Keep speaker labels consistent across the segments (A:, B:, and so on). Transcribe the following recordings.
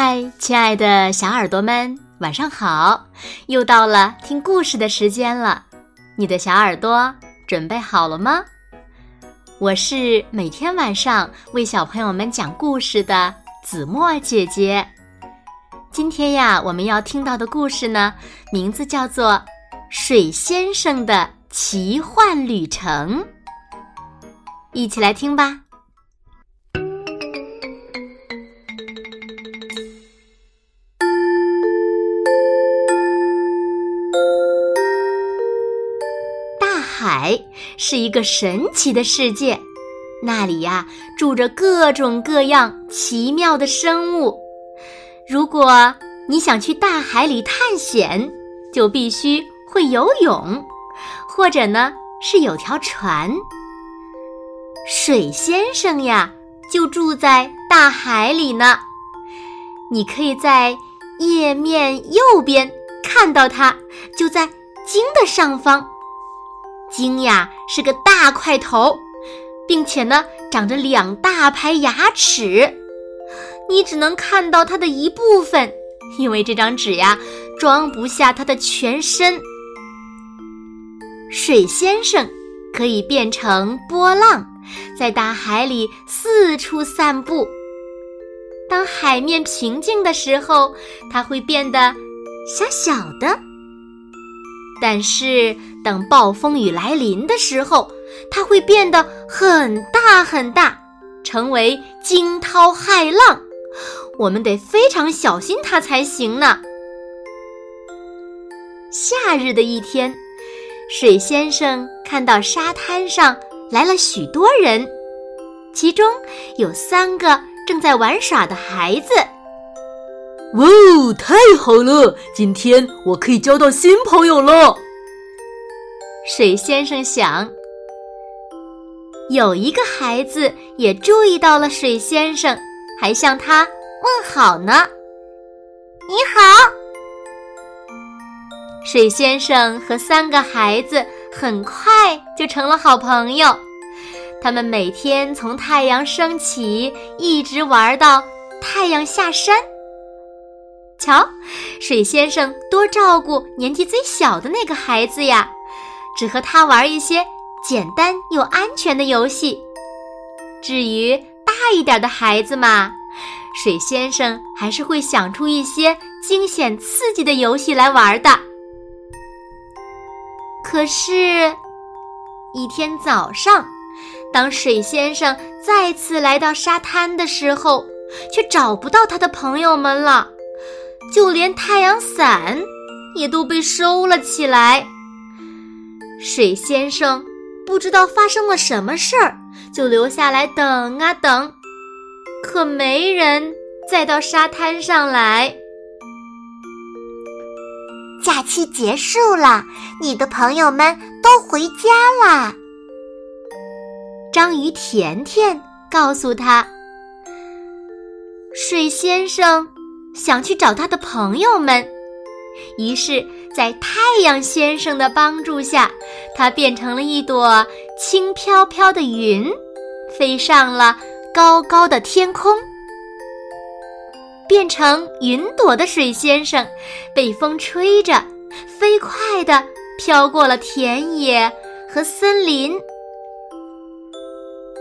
A: 嗨，亲爱的小耳朵们，晚上好！又到了听故事的时间了，你的小耳朵准备好了吗？我是每天晚上为小朋友们讲故事的子墨姐姐。今天呀，我们要听到的故事呢，名字叫做《水先生的奇幻旅程》，一起来听吧。海是一个神奇的世界，那里呀住着各种各样奇妙的生物。如果你想去大海里探险，就必须会游泳，或者呢是有条船。水先生呀就住在大海里呢，你可以在页面右边看到它，就在鲸的上方。鲸呀是个大块头，并且呢长着两大排牙齿，你只能看到它的一部分，因为这张纸呀装不下它的全身。水先生可以变成波浪，在大海里四处散步。当海面平静的时候，它会变得小小的。但是，等暴风雨来临的时候，它会变得很大很大，成为惊涛骇浪。我们得非常小心它才行呢。夏日的一天，水先生看到沙滩上来了许多人，其中有三个正在玩耍的孩子。
B: 哇哦，太好了！今天我可以交到新朋友了。
A: 水先生想，有一个孩子也注意到了水先生，还向他问好呢。
C: 你好，
A: 水先生和三个孩子很快就成了好朋友。他们每天从太阳升起一直玩到太阳下山。瞧，水先生多照顾年纪最小的那个孩子呀，只和他玩一些简单又安全的游戏。至于大一点的孩子嘛，水先生还是会想出一些惊险刺激的游戏来玩的。可是，一天早上，当水先生再次来到沙滩的时候，却找不到他的朋友们了。就连太阳伞也都被收了起来。水先生不知道发生了什么事儿，就留下来等啊等，可没人再到沙滩上来。
C: 假期结束了，你的朋友们都回家啦。
A: 章鱼甜甜告诉他：“水先生。”想去找他的朋友们，于是，在太阳先生的帮助下，他变成了一朵轻飘飘的云，飞上了高高的天空。变成云朵的水先生，被风吹着，飞快地飘过了田野和森林。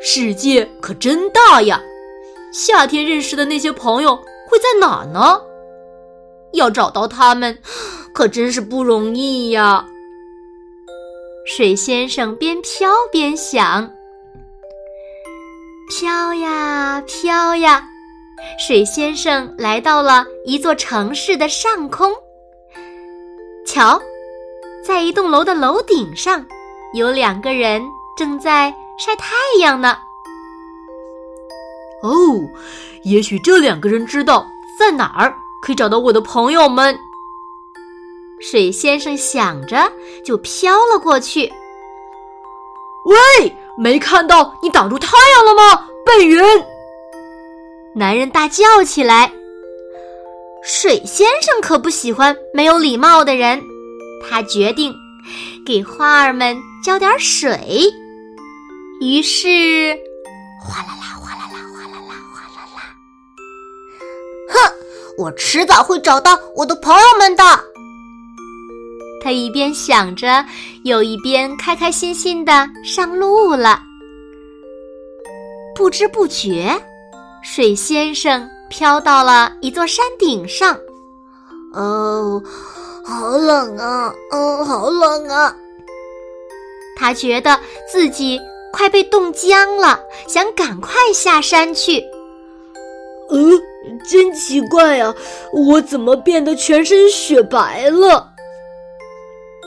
B: 世界可真大呀！夏天认识的那些朋友。会在哪呢？要找到他们，可真是不容易呀。
A: 水先生边飘边想：飘呀飘呀，水先生来到了一座城市的上空。瞧，在一栋楼的楼顶上，有两个人正在晒太阳呢。
B: 哦，也许这两个人知道在哪儿可以找到我的朋友们。
A: 水先生想着，就飘了过去。
B: 喂，没看到你挡住太阳了吗？背云！
A: 男人大叫起来。水先生可不喜欢没有礼貌的人，他决定给花儿们浇点水。于是，哗啦
C: 我迟早会找到我的朋友们的。
A: 他一边想着，又一边开开心心的上路了。不知不觉，水先生飘到了一座山顶上。
C: 哦，好冷啊！哦，好冷啊！
A: 他觉得自己快被冻僵了，想赶快下山去。
B: 嗯，真奇怪呀，我怎么变得全身雪白了？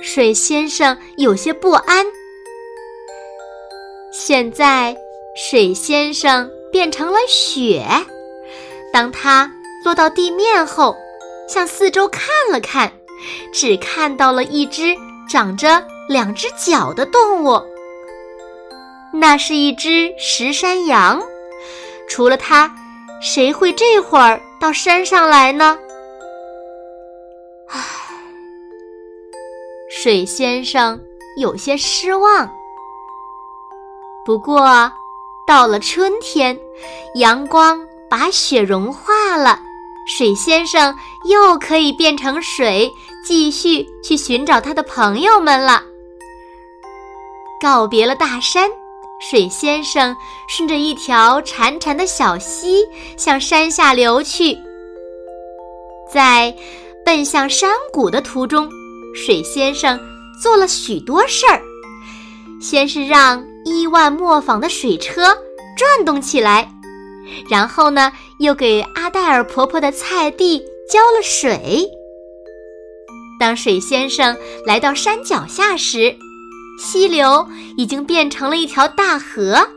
A: 水先生有些不安。现在，水先生变成了雪。当他落到地面后，向四周看了看，只看到了一只长着两只脚的动物。那是一只石山羊。除了它，谁会这会儿到山上来呢？唉水先生有些失望。不过，到了春天，阳光把雪融化了，水先生又可以变成水，继续去寻找他的朋友们了。告别了大山，水先生顺着一条潺潺的小溪向山下流去。在奔向山谷的途中。水先生做了许多事儿，先是让伊万磨坊的水车转动起来，然后呢，又给阿黛尔婆婆的菜地浇了水。当水先生来到山脚下时，溪流已经变成了一条大河。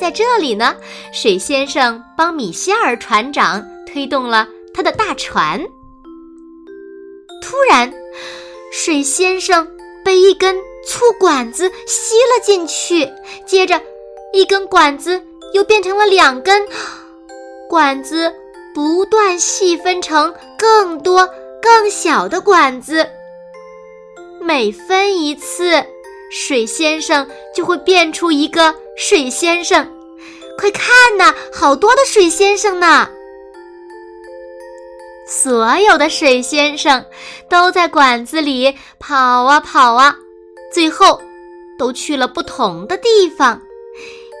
A: 在这里呢，水先生帮米歇尔船长推动了他的大船。突然，水先生被一根粗管子吸了进去，接着，一根管子又变成了两根，管子不断细分成更多更小的管子。每分一次，水先生就会变出一个水先生。快看呐，好多的水先生呢！所有的水先生都在管子里跑啊跑啊，最后都去了不同的地方，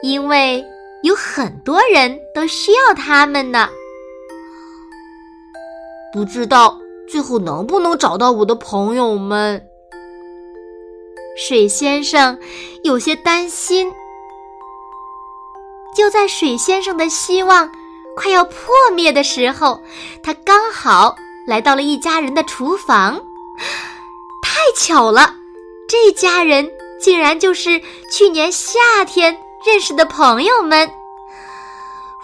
A: 因为有很多人都需要他们呢。
B: 不知道最后能不能找到我的朋友们？
A: 水先生有些担心。就在水先生的希望。快要破灭的时候，他刚好来到了一家人的厨房。太巧了，这家人竟然就是去年夏天认识的朋友们。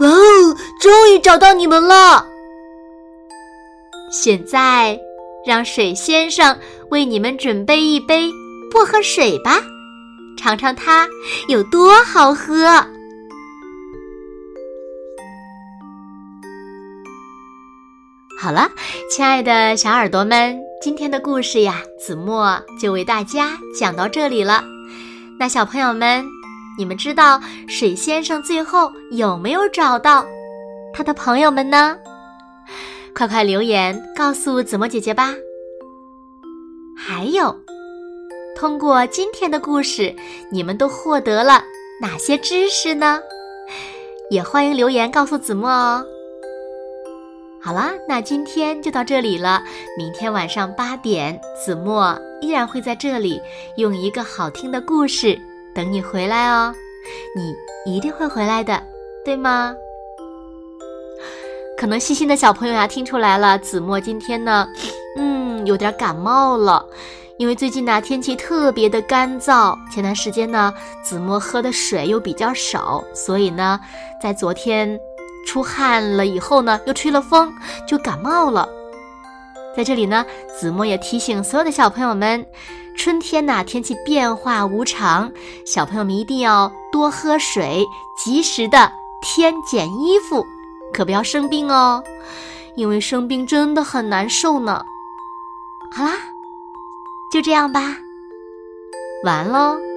B: 哇哦，终于找到你们了！
A: 现在，让水先生为你们准备一杯薄荷水吧，尝尝它有多好喝。好了，亲爱的小耳朵们，今天的故事呀，子墨就为大家讲到这里了。那小朋友们，你们知道水先生最后有没有找到他的朋友们呢？快快留言告诉子墨姐姐吧。还有，通过今天的故事，你们都获得了哪些知识呢？也欢迎留言告诉子墨哦。好啦，那今天就到这里了。明天晚上八点，子墨依然会在这里用一个好听的故事等你回来哦。你一定会回来的，对吗？可能细心的小朋友呀，听出来了，子墨今天呢，嗯，有点感冒了。因为最近呢，天气特别的干燥，前段时间呢，子墨喝的水又比较少，所以呢，在昨天。出汗了以后呢，又吹了风，就感冒了。在这里呢，子墨也提醒所有的小朋友们，春天呐，天气变化无常，小朋友们一定要多喝水，及时的添减衣服，可不要生病哦，因为生病真的很难受呢。好啦，就这样吧，完喽。